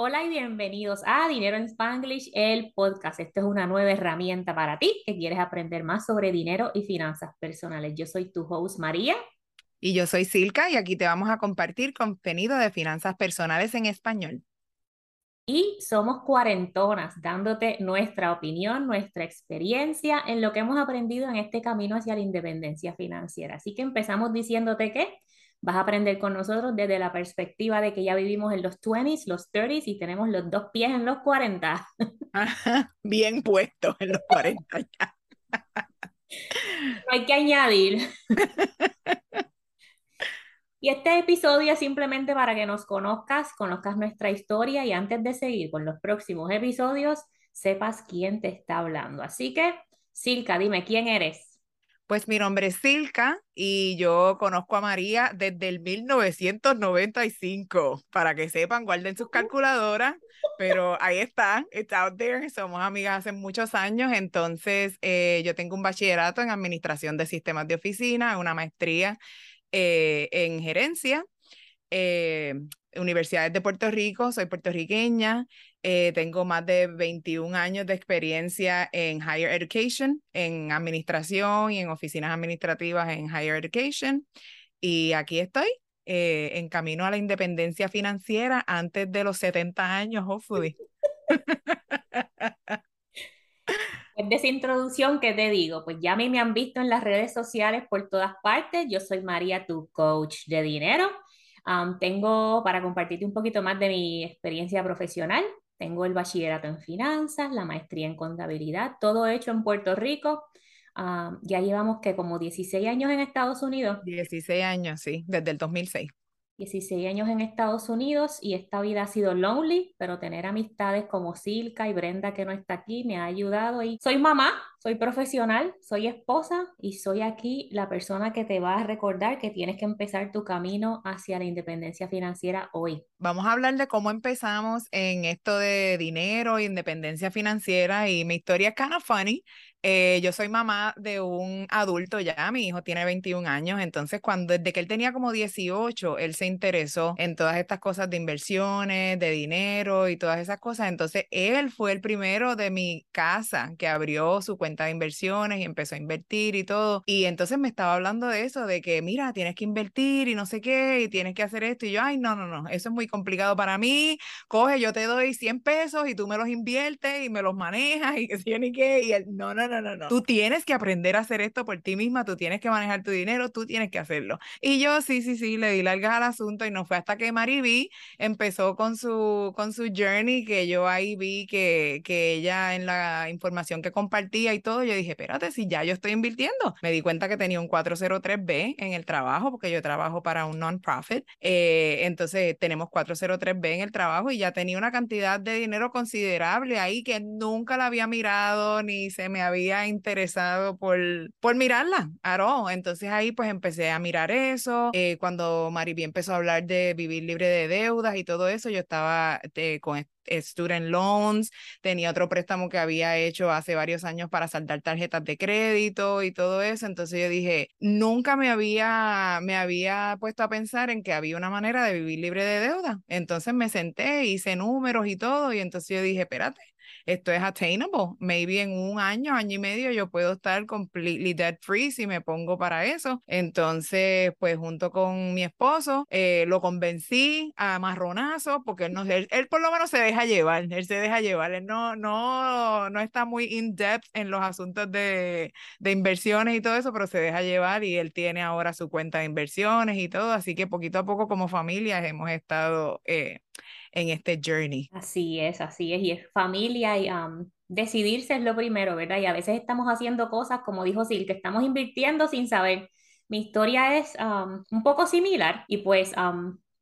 Hola y bienvenidos a Dinero en Spanglish, el podcast. Esta es una nueva herramienta para ti que quieres aprender más sobre dinero y finanzas personales. Yo soy tu host María. Y yo soy Silka y aquí te vamos a compartir contenido de finanzas personales en español. Y somos cuarentonas, dándote nuestra opinión, nuestra experiencia en lo que hemos aprendido en este camino hacia la independencia financiera. Así que empezamos diciéndote que Vas a aprender con nosotros desde la perspectiva de que ya vivimos en los 20s, los 30s y tenemos los dos pies en los 40. bien puestos en los 40 ya. No hay que añadir. Y este episodio es simplemente para que nos conozcas, conozcas nuestra historia y antes de seguir con los próximos episodios, sepas quién te está hablando. Así que, Silka, dime, ¿quién eres? Pues mi nombre es Silka y yo conozco a María desde el 1995. Para que sepan, guarden sus calculadoras, pero ahí está, it's out there. Somos amigas hace muchos años. Entonces, eh, yo tengo un bachillerato en administración de sistemas de oficina, una maestría eh, en gerencia. Eh, Universidades de Puerto Rico, soy puertorriqueña, eh, tengo más de 21 años de experiencia en higher education, en administración y en oficinas administrativas en higher education. Y aquí estoy, eh, en camino a la independencia financiera antes de los 70 años, hopefully. Pues de esa introducción, ¿qué te digo? Pues ya a mí me han visto en las redes sociales por todas partes. Yo soy María, tu coach de dinero tengo, para compartirte un poquito más de mi experiencia profesional, tengo el bachillerato en finanzas, la maestría en contabilidad, todo hecho en Puerto Rico. ya llevamos que como 16 años en Estados Unidos. 16 años, sí, desde el 2006. 16 años en Estados Unidos y esta vida ha sido lonely, pero tener amistades como Silka y Brenda que no está aquí me ha ayudado y soy mamá, soy profesional, soy esposa y soy aquí la persona que te va a recordar que tienes que empezar tu camino hacia la independencia financiera hoy. Vamos a hablar de cómo empezamos en esto de dinero, independencia financiera y mi historia es kind of funny. Eh, yo soy mamá de un adulto ya, mi hijo tiene 21 años, entonces cuando desde que él tenía como 18, él se interesó en todas estas cosas de inversiones, de dinero y todas esas cosas, entonces él fue el primero de mi casa que abrió su cuenta de inversiones y empezó a invertir y todo, y entonces me estaba hablando de eso, de que mira, tienes que invertir y no sé qué, y tienes que hacer esto, y yo, ay, no, no, no, eso es muy complicado para mí, coge, yo te doy 100 pesos y tú me los inviertes y me los manejas y que si ni qué, y él, no, no, no, no, no. Tú tienes que aprender a hacer esto por ti misma, tú tienes que manejar tu dinero, tú tienes que hacerlo. Y yo sí, sí, sí, le di largas al asunto y no fue hasta que Mariby empezó con su, con su journey que yo ahí vi que, que ella en la información que compartía todo, yo dije, espérate, si ya yo estoy invirtiendo. Me di cuenta que tenía un 403B en el trabajo porque yo trabajo para un non-profit. Eh, entonces tenemos 403B en el trabajo y ya tenía una cantidad de dinero considerable ahí que nunca la había mirado ni se me había interesado por, por mirarla, Aro. Entonces ahí pues empecé a mirar eso. Eh, cuando Mariby empezó a hablar de vivir libre de deudas y todo eso, yo estaba eh, con student loans, tenía otro préstamo que había hecho hace varios años para saldar tarjetas de crédito y todo eso. Entonces yo dije, nunca me había, me había puesto a pensar en que había una manera de vivir libre de deuda. Entonces me senté, hice números y todo, y entonces yo dije, espérate, esto es attainable. Maybe en un año, año y medio yo puedo estar completely debt free si me pongo para eso. Entonces, pues junto con mi esposo, eh, lo convencí a marronazo porque él, no, él, por lo menos se deja llevar, él se deja llevar, él no, no, no está muy in depth en los asuntos de, de inversiones y todo eso, pero se deja llevar y él tiene ahora su cuenta de inversiones y todo, así que poquito a poco como familia hemos estado... Eh, en este journey. Así es, así es, y es familia y decidirse es lo primero, ¿verdad? Y a veces estamos haciendo cosas, como dijo Sil, que estamos invirtiendo sin saber. Mi historia es un poco similar y pues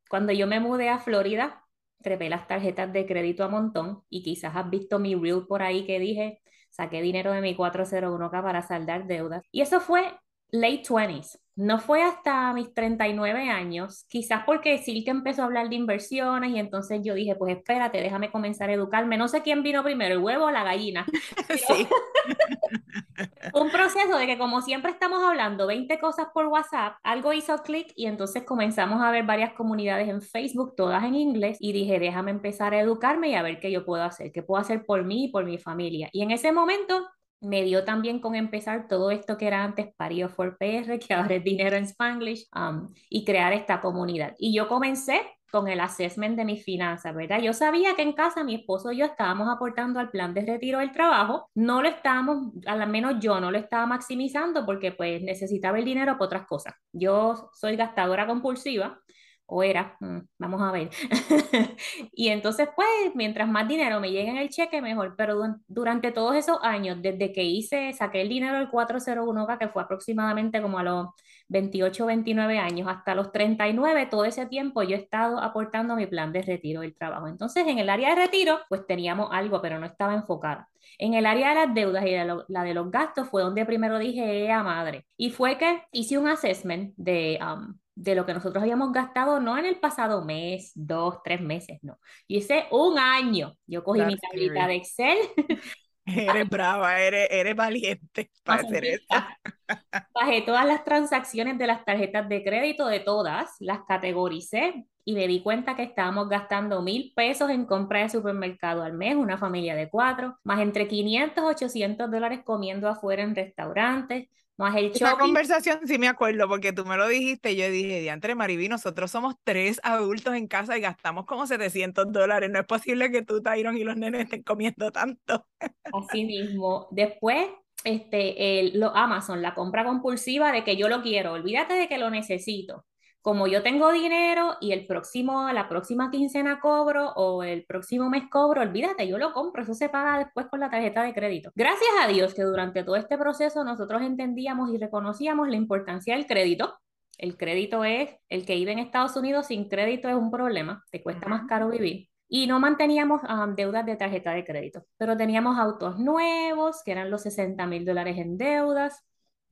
cuando yo me mudé a Florida, trepé las tarjetas de crédito a montón y quizás has visto mi reel por ahí que dije, saqué dinero de mi 401k para saldar deudas. Y eso fue late 20s. No fue hasta mis 39 años, quizás porque Silke empezó a hablar de inversiones y entonces yo dije, pues espérate, déjame comenzar a educarme. No sé quién vino primero, el huevo o la gallina. Sí. un proceso de que como siempre estamos hablando 20 cosas por WhatsApp, algo hizo clic y entonces comenzamos a ver varias comunidades en Facebook, todas en inglés, y dije, déjame empezar a educarme y a ver qué yo puedo hacer, qué puedo hacer por mí y por mi familia. Y en ese momento me dio también con empezar todo esto que era antes Pario for PR, que ahora es Dinero en Spanglish, um, y crear esta comunidad. Y yo comencé con el assessment de mis finanzas, ¿verdad? Yo sabía que en casa mi esposo y yo estábamos aportando al plan de retiro del trabajo, no lo estábamos, al menos yo no lo estaba maximizando porque pues necesitaba el dinero para otras cosas. Yo soy gastadora compulsiva, o era, mm, vamos a ver. y entonces, pues, mientras más dinero me llegue en el cheque, mejor. Pero durante todos esos años, desde que hice, saqué el dinero del 401k, que fue aproximadamente como a los 28, 29 años, hasta los 39, todo ese tiempo yo he estado aportando mi plan de retiro del trabajo. Entonces, en el área de retiro, pues teníamos algo, pero no estaba enfocada. En el área de las deudas y la de los gastos fue donde primero dije, a madre. Y fue que hice un assessment de... Um, de lo que nosotros habíamos gastado, no en el pasado mes, dos, tres meses, no. Yo hice un año. Yo cogí mi tablita de Excel. Eres brava, eres, eres valiente para hacer eso. Bajé todas las transacciones de las tarjetas de crédito, de todas, las categoricé y me di cuenta que estábamos gastando mil pesos en compra de supermercado al mes, una familia de cuatro, más entre 500, 800 dólares comiendo afuera en restaurantes, más el Esa conversación sí me acuerdo porque tú me lo dijiste y yo dije, diantre Mariví, nosotros somos tres adultos en casa y gastamos como 700 dólares. No es posible que tú, Tyron, y los nenes estén comiendo tanto. Así mismo. Después, este, el, lo Amazon, la compra compulsiva de que yo lo quiero, olvídate de que lo necesito como yo tengo dinero y el próximo, la próxima quincena cobro o el próximo mes cobro, olvídate, yo lo compro, eso se paga después con la tarjeta de crédito. Gracias a Dios que durante todo este proceso nosotros entendíamos y reconocíamos la importancia del crédito. El crédito es, el que vive en Estados Unidos sin crédito es un problema, te cuesta más caro vivir. Y no manteníamos deudas de tarjeta de crédito, pero teníamos autos nuevos, que eran los 60 mil dólares en deudas,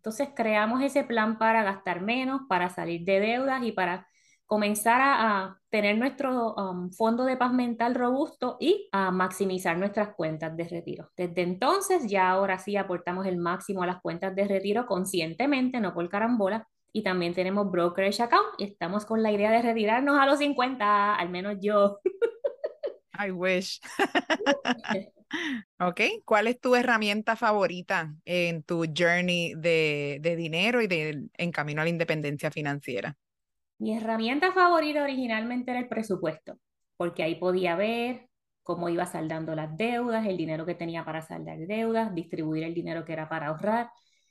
entonces creamos ese plan para gastar menos, para salir de deudas y para comenzar a, tener nuestro um, fondo de paz mental robusto y a maximizar nuestras cuentas de retiro. Desde entonces ya ahora sí aportamos el máximo a las cuentas de retiro conscientemente, no por carambola. Y también tenemos brokerage account y estamos con la idea de retirarnos a los 50, al menos yo. I wish. Ok, ¿cuál es tu herramienta favorita en tu journey de, dinero y de, en camino a la independencia financiera? Mi herramienta favorita originalmente era el presupuesto, porque ahí podía ver cómo iba saldando las deudas, el dinero que tenía para saldar deudas, distribuir el dinero que era para ahorrar.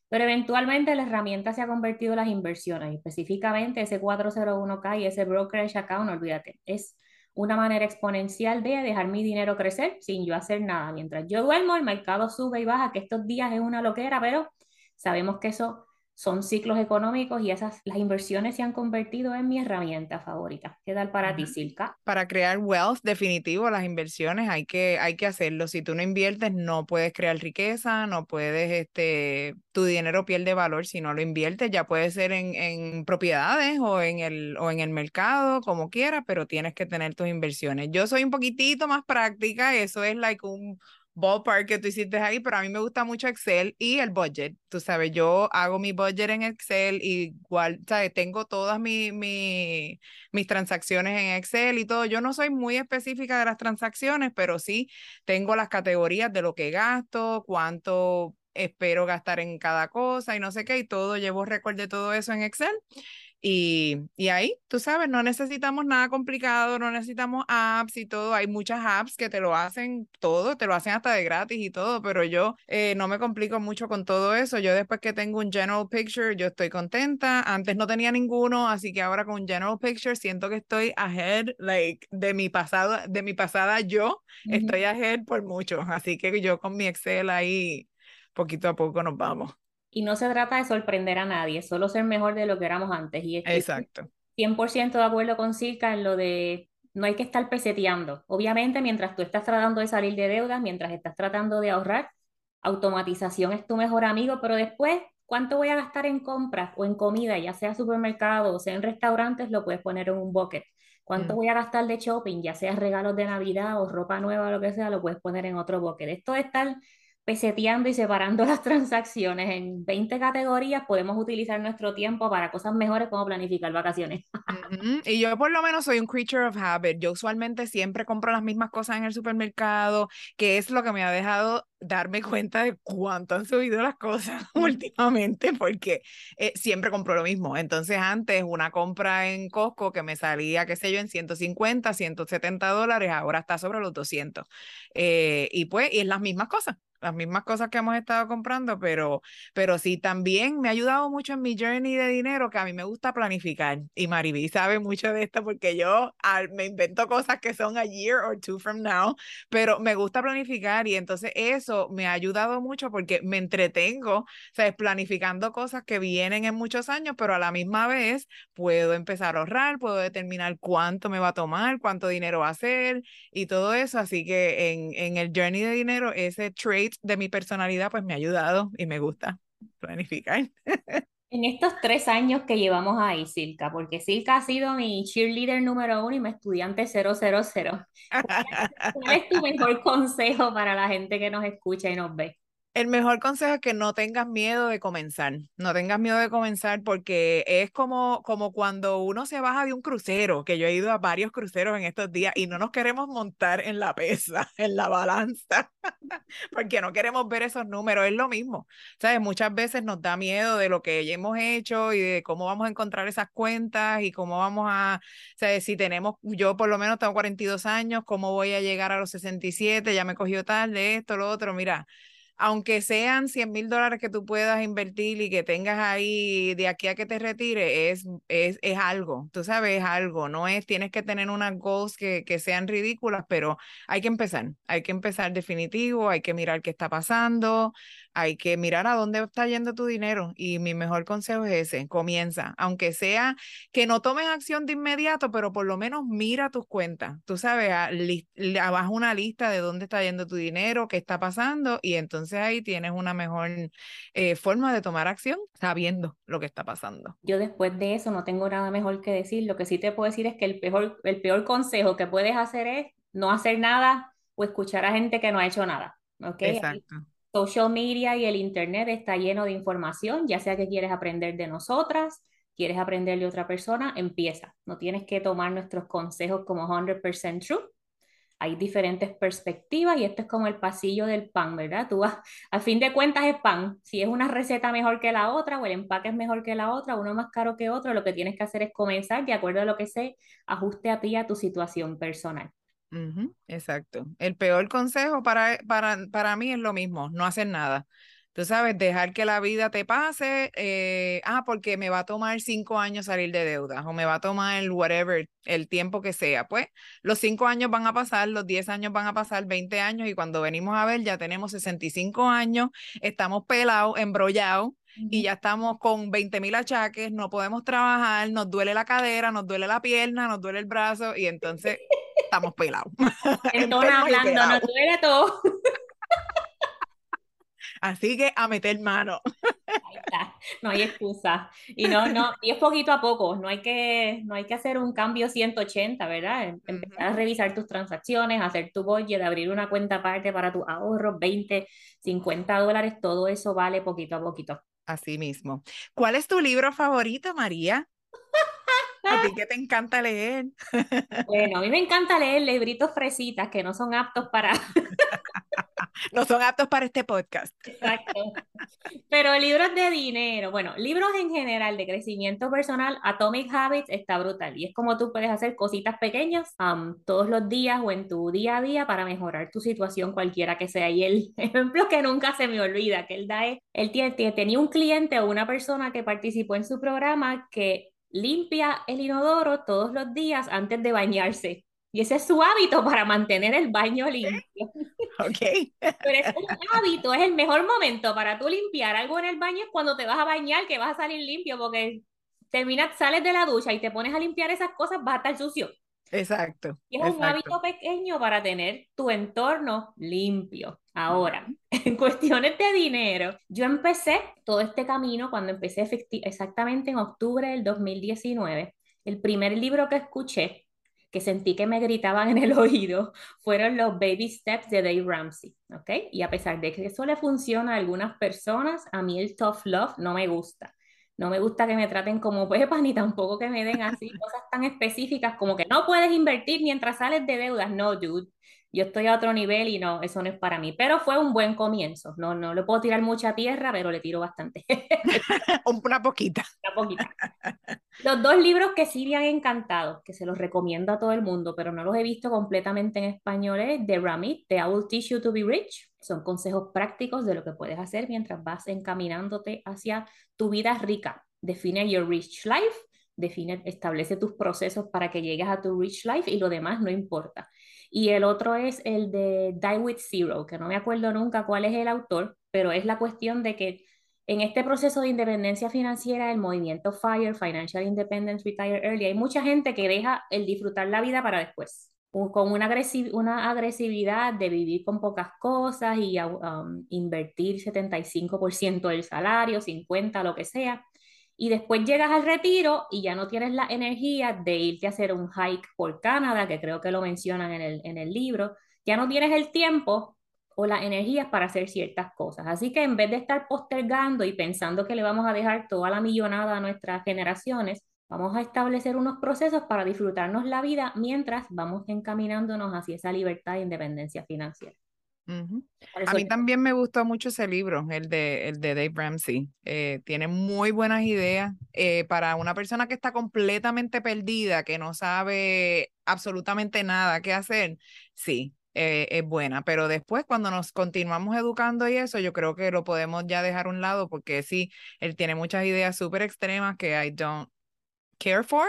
Pero eventualmente la herramienta se ha convertido en las inversiones, específicamente ese 401k y ese brokerage account, olvídate, es una manera exponencial de dejar mi dinero crecer sin yo hacer nada. Mientras yo duermo, el mercado sube y baja, que estos días es una loquera, pero sabemos que eso son ciclos económicos y esas, las inversiones se han convertido en mi herramienta favorita. ¿Qué tal para ti, Silka? Para crear wealth, definitivo, las inversiones hay que, hay que hacerlo. Si tú no inviertes, no puedes crear riqueza, no puedes, este, tu dinero pierde valor si no lo inviertes, ya puede ser en, en propiedades o en, el, o en el mercado, como quieras, pero tienes que tener tus inversiones. Yo soy un poquitito más práctica, eso es like un ballpark que tú hiciste ahí, pero a mí me gusta mucho Excel y el budget. Tú sabes, yo hago mi budget en Excel y igual, ¿sabes? Tengo todas mi, mi, mis transacciones en Excel y todo. Yo no soy muy específica de las transacciones, pero sí tengo las categorías de lo que gasto, cuánto espero gastar en cada cosa y no sé qué, y todo, llevo récord de todo eso en Excel. Y, y, ahí, tú sabes, no necesitamos nada complicado, no necesitamos apps y todo. Hay muchas apps que te lo hacen todo, te lo hacen hasta de gratis y todo, pero yo eh, no me complico mucho con todo eso. Yo después que tengo un General Picture, yo estoy contenta. Antes no tenía ninguno, así que ahora con General Picture siento que estoy ahead, like, de mi pasado, de mi pasada yo, estoy ahead por mucho. Así que yo con mi Excel ahí, poquito a poco nos vamos. Y no se trata de sorprender a nadie, solo ser mejor de lo que éramos antes. Y Exacto. 100% de acuerdo con Silka en lo de no hay que estar peseteando. Obviamente, mientras tú estás tratando de salir de deudas, mientras estás tratando de ahorrar, automatización es tu mejor amigo, pero después cuánto voy a gastar en compras o en comida, ya sea supermercado o sea en restaurantes, lo puedes poner en un bucket. ¿Cuánto mm. voy a gastar de shopping, ya sea regalos de Navidad o ropa nueva o lo que sea, lo puedes poner en otro bucket? Esto de estar peseteando y separando las transacciones en 20 categorías, podemos utilizar nuestro tiempo para cosas mejores como planificar vacaciones. Y yo por lo menos soy un creature of habit. Yo usualmente siempre compro las mismas cosas en el supermercado, que es lo que me ha dejado darme cuenta de cuánto han subido las cosas últimamente, porque eh, siempre compro lo mismo. Entonces antes una compra en Costco que me salía, qué sé yo, en 150, 170 dólares, ahora está sobre los 200. Eh, y pues, y es las mismas cosas las mismas cosas que hemos estado comprando, pero, pero sí, también me ha ayudado mucho en mi journey de dinero, que a mí me gusta planificar. Y Mariví sabe mucho de esto porque yo me invento cosas que son a year or two from now, pero me gusta planificar y entonces eso me ha ayudado mucho porque me entretengo, ¿sabes? Planificando cosas que vienen en muchos años, pero a la misma vez puedo empezar a ahorrar, puedo determinar cuánto me va a tomar, cuánto dinero va a ser y todo eso. Así que en, en el journey de dinero, ese trade de mi personalidad, pues me ha ayudado y me gusta planificar. En estos tres años que llevamos ahí, Silka, porque Silka ha sido mi cheerleader número uno y mi estudiante 000. ¿Cuál es tu mejor consejo para la gente que nos escucha y nos ve? El mejor consejo es que no tengas miedo de comenzar, no tengas miedo de comenzar porque es como, como cuando uno se baja de un crucero, que yo he ido a varios cruceros en estos días y no nos queremos montar en la pesa, en la balanza, porque no queremos ver esos números, es lo mismo, ¿sabes? Muchas veces nos da miedo de lo que ya hemos hecho y de cómo vamos a encontrar esas cuentas y cómo vamos a, ¿sabes? Si tenemos, yo por lo menos tengo 42 años, ¿cómo voy a llegar a los 67? Ya me cogió tarde esto, lo otro, mira aunque sean 100 mil dólares que tú puedas invertir y que tengas ahí de aquí a que te retire, es, es, es algo, tú sabes, es algo, no es, tienes que tener unas goals que, que sean ridículas, pero hay que empezar, hay que empezar definitivo, hay que mirar qué está pasando, hay que mirar a dónde está yendo tu dinero y mi mejor consejo es ese, comienza, aunque sea que no tomes acción de inmediato, pero por lo menos mira tus cuentas, tú sabes, abajo una lista de dónde está yendo tu dinero, qué está pasando y entonces ahí tienes una mejor eh, forma de tomar acción sabiendo lo que está pasando. Yo después de eso no tengo nada mejor que decir, lo que sí te puedo decir es que el peor, el peor consejo que puedes hacer es no hacer nada o escuchar a gente que no ha hecho nada. ¿okay? Exacto social media y el internet está lleno de información, ya sea que quieres aprender de nosotras, quieres aprender de otra persona, empieza. No tienes que tomar nuestros consejos como 100% true. Hay diferentes perspectivas y esto es como el pasillo del pan, ¿verdad? Tú a fin de cuentas es pan. Si es una receta mejor que la otra o el empaque es mejor que la otra, uno más caro que otro, lo que tienes que hacer es comenzar de acuerdo a lo que se ajuste a ti, a tu situación personal exacto. El peor consejo para, para, para mí es lo mismo, no hacer nada. Tú sabes, dejar que la vida te pase, eh, ah, porque me va a tomar cinco años salir de deudas o me va a tomar el whatever, el tiempo que sea. Pues los cinco años van a pasar, los diez años van a pasar, 20 años y cuando venimos a ver ya tenemos 65 años, estamos pelados, embrollados y ya estamos con 20 mil achaques, no podemos trabajar, nos duele la cadera, nos duele la pierna, nos duele el brazo y entonces estamos pelados. Entonces hablando, nos duele todo. Así que a meter mano. No hay excusa. Y no, no, y es poquito a poco, no hay que, no hay que hacer un cambio 180, ¿verdad? Em, empezar a revisar tus transacciones, hacer tu budget, abrir una cuenta aparte para tu ahorro, 20, 50 dólares, todo eso vale poquito a poquito. Así mismo. ¿Cuál es tu libro favorito, María? ¿A ti que te encanta leer? Bueno, a mí me encanta leer libritos fresitas que no son aptos para... no son aptos para este podcast. Exacto. Pero libros de dinero, bueno, libros en general de crecimiento personal, Atomic Habits está brutal y es como tú puedes hacer cositas pequeñas todos los días o en tu día a día para mejorar tu situación cualquiera que sea. Y el ejemplo que nunca se me olvida, que él da es, él tenía un cliente o una persona que participó en su programa que limpia el inodoro todos los días antes de bañarse. Y ese es su hábito para mantener el baño limpio. Ok. Pero es un hábito, es el mejor momento para tú limpiar algo en el baño es cuando te vas a bañar, que vas a salir limpio, porque terminas, sales de la ducha y te pones a limpiar esas cosas, vas a estar sucio. Exacto. Y es un hábito pequeño para tener tu entorno limpio. Ahora, en cuestiones de dinero, yo empecé todo este camino cuando empecé exactamente en octubre del 2019. El primer libro que escuché, que sentí que me gritaban en el oído, fueron los Baby Steps de Dave Ramsey, ¿ok? Y a pesar de que eso le funciona a algunas personas, a mí el Tough Love no me gusta. No me gusta que me traten como pepas ni tampoco que me den así cosas tan específicas como que no puedes invertir mientras sales de deudas. No, dude yo estoy a otro nivel y no, eso no es para mí. Pero fue un buen comienzo. No, no le puedo tirar mucha tierra, pero le tiro bastante. Una poquita. Una poquita. Los dos libros que sí me han encantado, que se los recomiendo a todo el mundo, pero no los he visto completamente en español, es The Ramit, The I Will Teach You to Be Rich. Son consejos prácticos de lo que puedes hacer mientras vas encaminándote hacia tu vida rica. Define your rich life, define, establece tus procesos para que llegues a tu rich life y lo demás no importa. Y el otro es el de Die with Zero, que no me acuerdo nunca cuál es el autor, pero es la cuestión de que en este proceso de independencia financiera, el movimiento FIRE, Financial Independence Retire Early, hay mucha gente que deja el disfrutar la vida para después, con una, una agresividad de vivir con pocas cosas y um, invertir 75% del salario, 50%, lo que sea y después llegas al retiro y ya no tienes la energía de irte a hacer un hike por Canadá, que creo que lo mencionan en el, en el libro, ya no tienes el tiempo o las energías para hacer ciertas cosas. Así que en vez de estar postergando y pensando que le vamos a dejar toda la millonada a nuestras generaciones, vamos a establecer unos procesos para disfrutarnos la vida mientras vamos encaminándonos hacia esa libertad e independencia financiera. A mí también me gustó mucho ese libro, el de, el de Dave Ramsey. Eh, tiene muy buenas ideas eh, para una persona que está completamente perdida, que no sabe absolutamente nada qué hacer. Sí, eh, es buena, pero después cuando nos continuamos educando y eso, yo creo que lo podemos ya dejar a un lado porque sí, él tiene muchas ideas súper extremas que I don't care for,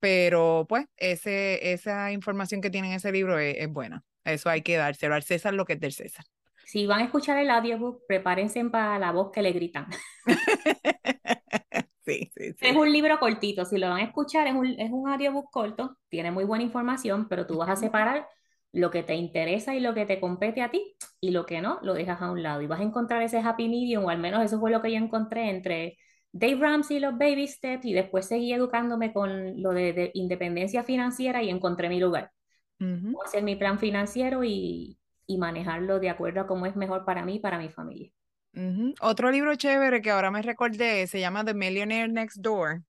pero pues ese, esa información que tiene en ese libro es buena. Eso hay que dárselo al César lo que es del César. Si van a escuchar el audiobook, prepárense para la voz que le gritan. sí, sí, sí. Es un libro cortito, si lo van a escuchar, es un, es un audiobook corto, tiene muy buena información, pero tú vas a separar lo que te interesa y lo que te compete a ti y lo que no, lo dejas a un lado y vas a encontrar ese happy medium, o al menos eso fue lo que yo encontré entre Dave Ramsey, los baby steps y después seguí educándome con lo de independencia financiera y encontré mi lugar hacer mi plan financiero y, manejarlo de acuerdo a cómo es mejor para mí y para mi familia. Otro libro chévere que ahora me recordé se llama The Millionaire Next Door.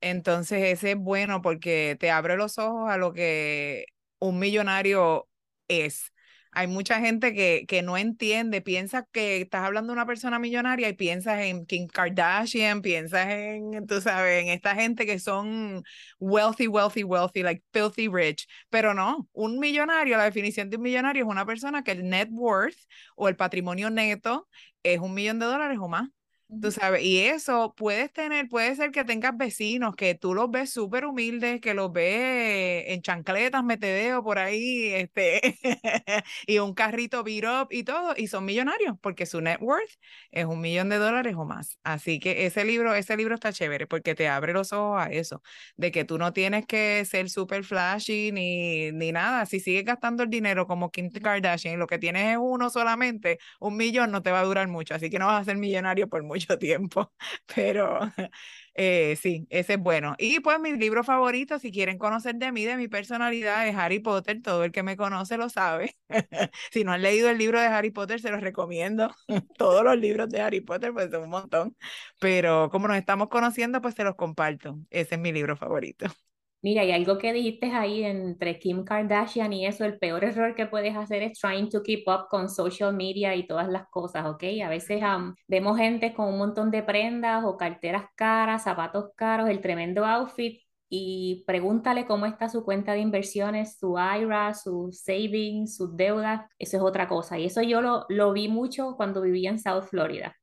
Entonces ese es bueno porque te abre los ojos a lo que un millonario es hay mucha gente que, que no entiende, piensa que estás hablando de una persona millonaria y piensas en Kim Kardashian, piensas en, tú sabes, en esta gente que son wealthy, wealthy, wealthy, like filthy rich, pero no, un millonario, la definición de un millonario es una persona que el net worth o el patrimonio neto es un millón de dólares o más. Tú sabes, y eso puedes tener, puede ser que tengas vecinos que tú los ves súper humildes, que los ves en chancletas, metedeo por ahí, este, y un carrito beat up y todo, y son millonarios, porque su net worth es un millón de dólares o más. Así que ese libro, ese libro está chévere, porque te abre los ojos a eso, de que tú no tienes que ser súper flashy ni, ni nada. Si sigues gastando el dinero como Kim Kardashian, lo que tienes es uno solamente, un millón no te va a durar mucho, así que no vas a ser millonario por mucho tiempo, pero eh, sí, ese es bueno. Y pues mi libro favorito, si quieren conocer de mí, de mi personalidad, es Harry Potter. Todo el que me conoce lo sabe. si no han leído el libro de Harry Potter, se los recomiendo. Todos los libros de Harry Potter, pues son un montón. Pero como nos estamos conociendo, pues se los comparto. Ese es mi libro favorito. Mira, y algo que dijiste ahí entre Kim Kardashian y eso, el peor error que puedes hacer es trying to keep up con social media y todas las cosas, ¿ok? A veces vemos gente con un montón de prendas o carteras caras, zapatos caros, el tremendo outfit y pregúntale cómo está su cuenta de inversiones, su IRA, su savings, sus deudas, eso es otra cosa. Y eso yo lo, lo vi mucho cuando vivía en South Florida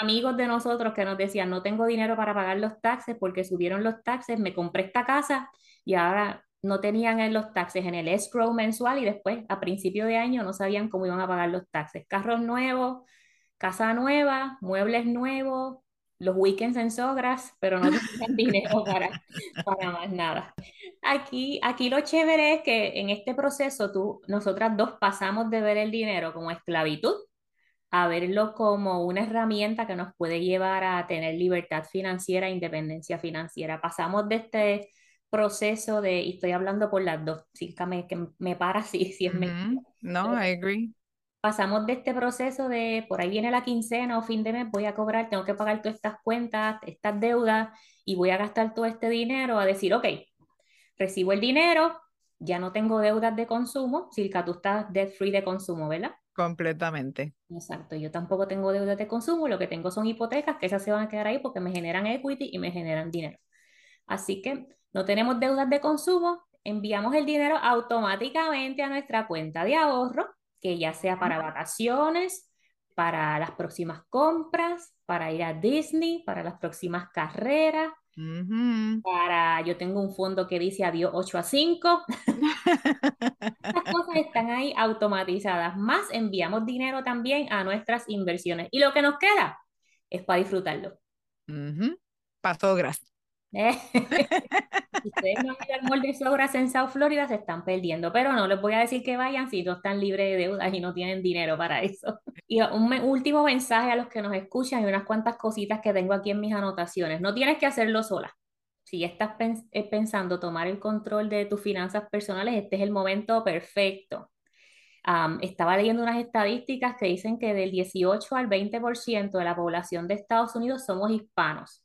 Amigos de nosotros que nos decían, no tengo dinero para pagar los taxes porque subieron los taxes, me compré esta casa y ahora no tenían los taxes en el escrow mensual y después a principio de año no sabían cómo iban a pagar los taxes. Carros nuevos, casa nueva, muebles nuevos, los weekends en Sogras, pero no tenían dinero para, para más nada. Aquí, aquí lo chévere es que en este proceso tú, nosotras dos pasamos de ver el dinero como esclavitud a verlo como una herramienta que nos puede llevar a tener libertad financiera e independencia financiera. Pasamos de este proceso de, y estoy hablando por las dos, si me, que me para si, si es No, I agree. Pasamos de este proceso de, por ahí viene la quincena o fin de mes, voy a cobrar, tengo que pagar todas estas cuentas, estas deudas, y voy a gastar todo este dinero, a decir, ok, recibo el dinero, ya no tengo deudas de consumo, Silka, tú estás debt free de consumo, ¿verdad? Completamente. Exacto, yo tampoco tengo deudas de consumo, lo que tengo son hipotecas, que esas se van a quedar ahí porque me generan equity y me generan dinero. Así que no tenemos deudas de consumo, enviamos el dinero automáticamente a nuestra cuenta de ahorro, que ya sea para vacaciones, para las próximas compras, para ir a Disney, para las próximas carreras, para, yo tengo un fondo que dice adiós 8 a 5. Están ahí automatizadas. Más enviamos dinero también a nuestras inversiones. Y lo que nos queda es para disfrutarlo. Paso gracias. si ustedes no han ido al de Sogras en South Florida, se están perdiendo. Pero no les voy a decir que vayan si no están libres de deudas y no tienen dinero para eso. Y un último mensaje a los que nos escuchan y unas cuantas cositas que tengo aquí en mis anotaciones. No tienes que hacerlo sola. Si estás eh, pensando tomar el control de tus finanzas personales, este es el momento perfecto. estaba leyendo unas estadísticas que dicen que del 18 al 20% de la población de Estados Unidos somos hispanos.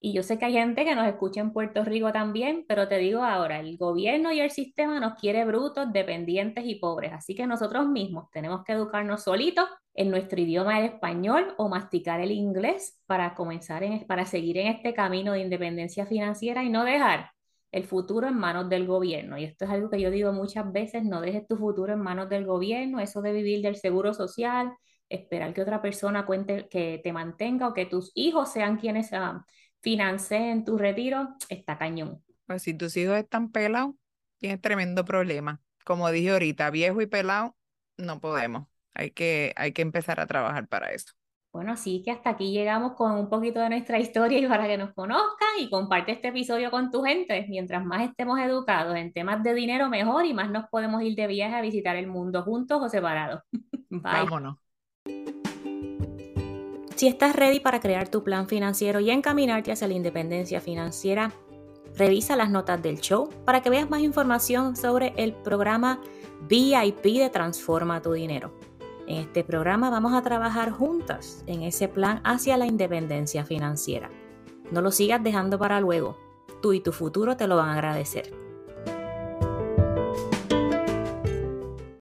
Y yo sé que hay gente que nos escucha en Puerto Rico también, pero te digo ahora, el gobierno y el sistema nos quiere brutos, dependientes y pobres. Así que nosotros mismos tenemos que educarnos solitos en nuestro idioma el español o masticar el inglés para comenzar, en, para seguir en este camino de independencia financiera y no dejar el futuro en manos del gobierno. Y esto es algo que yo digo muchas veces, no dejes tu futuro en manos del gobierno, eso de vivir del seguro social, esperar que otra persona cuente, que te mantenga o que tus hijos sean quienes... Uh, en tu retiro, está cañón. Pues si tus hijos están pelados, tienes tremendo problema. Como dije ahorita, viejo y pelado, no podemos. Hay que, hay que empezar a trabajar para eso. Bueno, así que hasta aquí llegamos con un poquito de nuestra historia y para que nos conozcan y comparte este episodio con tu gente. Mientras más estemos educados en temas de dinero, mejor y más nos podemos ir de viaje a visitar el mundo juntos o separados. Vámonos. Si estás ready para crear tu plan financiero y encaminarte hacia la independencia financiera, revisa las notas del show para que veas más información sobre el programa VIP de Transforma tu Dinero. En este programa vamos a trabajar juntas en ese plan hacia la independencia financiera. No lo sigas dejando para luego. Tú y tu futuro te lo van a agradecer.